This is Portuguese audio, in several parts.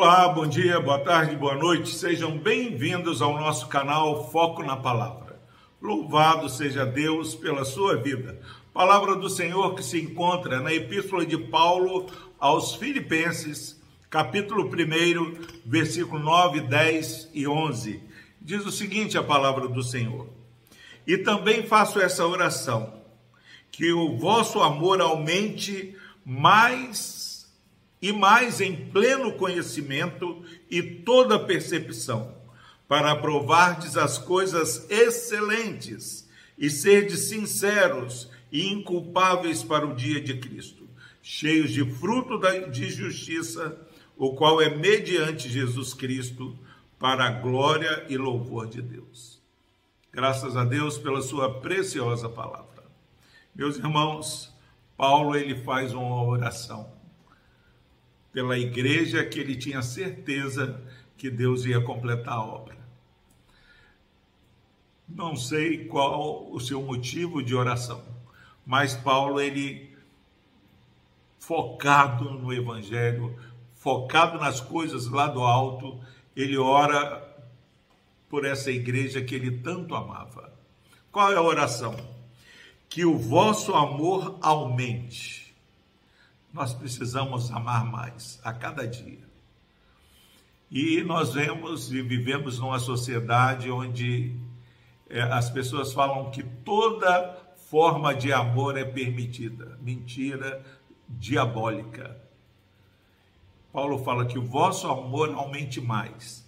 Olá, bom dia, boa tarde, boa noite. Sejam bem-vindos ao nosso canal Foco na Palavra. Louvado seja Deus pela sua vida. Palavra do Senhor que se encontra na Epístola de Paulo aos Filipenses, capítulo 1, versículo 9, 10 e 11. Diz o seguinte a palavra do Senhor: E também faço essa oração, que o vosso amor aumente mais e mais em pleno conhecimento e toda percepção, para aprovardes as coisas excelentes e serdes sinceros e inculpáveis para o dia de Cristo, cheios de fruto de justiça, o qual é mediante Jesus Cristo, para a glória e louvor de Deus. Graças a Deus pela sua preciosa palavra. Meus irmãos, Paulo ele faz uma oração pela igreja que ele tinha certeza que Deus ia completar a obra. Não sei qual o seu motivo de oração, mas Paulo ele focado no evangelho, focado nas coisas lá do alto, ele ora por essa igreja que ele tanto amava. Qual é a oração? Que o vosso amor aumente nós precisamos amar mais a cada dia. E nós vemos e vivemos numa sociedade onde é, as pessoas falam que toda forma de amor é permitida. Mentira diabólica. Paulo fala que o vosso amor aumente mais.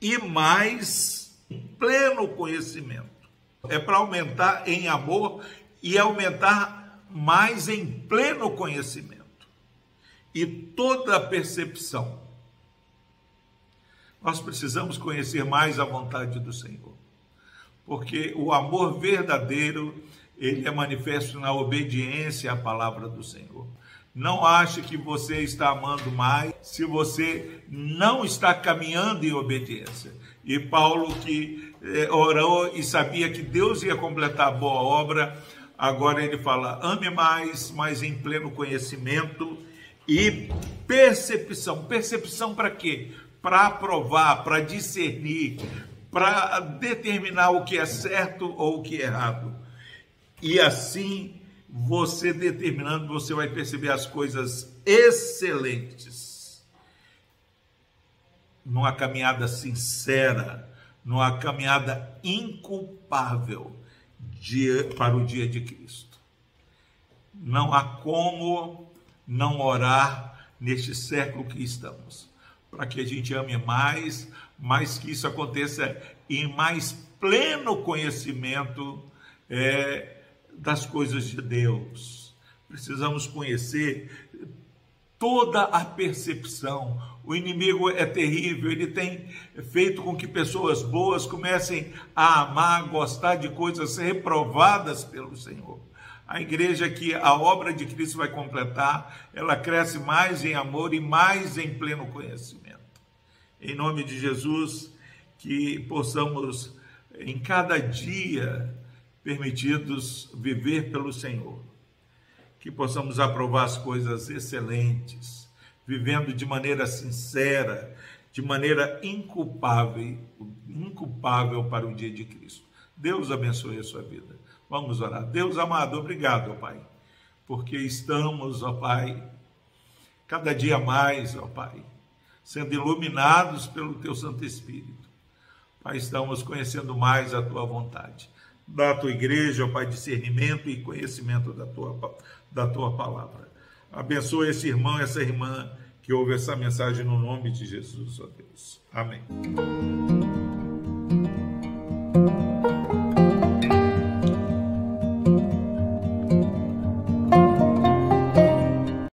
E mais pleno conhecimento. É para aumentar em amor e aumentar mas em pleno conhecimento e toda a percepção. Nós precisamos conhecer mais a vontade do Senhor, porque o amor verdadeiro, ele é manifesto na obediência à palavra do Senhor. Não ache que você está amando mais se você não está caminhando em obediência. E Paulo, que eh, orou e sabia que Deus ia completar a boa obra, Agora ele fala: ame mais, mas em pleno conhecimento e percepção. Percepção para quê? Para aprovar, para discernir, para determinar o que é certo ou o que é errado. E assim, você determinando, você vai perceber as coisas excelentes. Numa caminhada sincera, numa caminhada inculpável dia, para o dia de Cristo. Não há como não orar neste século que estamos, para que a gente ame mais, mas que isso aconteça em mais pleno conhecimento é, das coisas de Deus. Precisamos conhecer toda a percepção. O inimigo é terrível, ele tem feito com que pessoas boas comecem a amar, gostar de coisas reprovadas pelo Senhor. A igreja que a obra de Cristo vai completar, ela cresce mais em amor e mais em pleno conhecimento. Em nome de Jesus, que possamos em cada dia permitidos viver pelo Senhor que possamos aprovar as coisas excelentes, vivendo de maneira sincera, de maneira inculpável, inculpável para o dia de Cristo. Deus abençoe a sua vida. Vamos orar. Deus amado, obrigado, ó Pai, porque estamos, ó Pai, cada dia mais, ó Pai, sendo iluminados pelo Teu Santo Espírito. Pai, estamos conhecendo mais a Tua vontade. Da Tua igreja, ó Pai, discernimento e conhecimento da Tua da tua palavra. Abençoa esse irmão, essa irmã que ouve essa mensagem no nome de Jesus, ó Deus. Amém.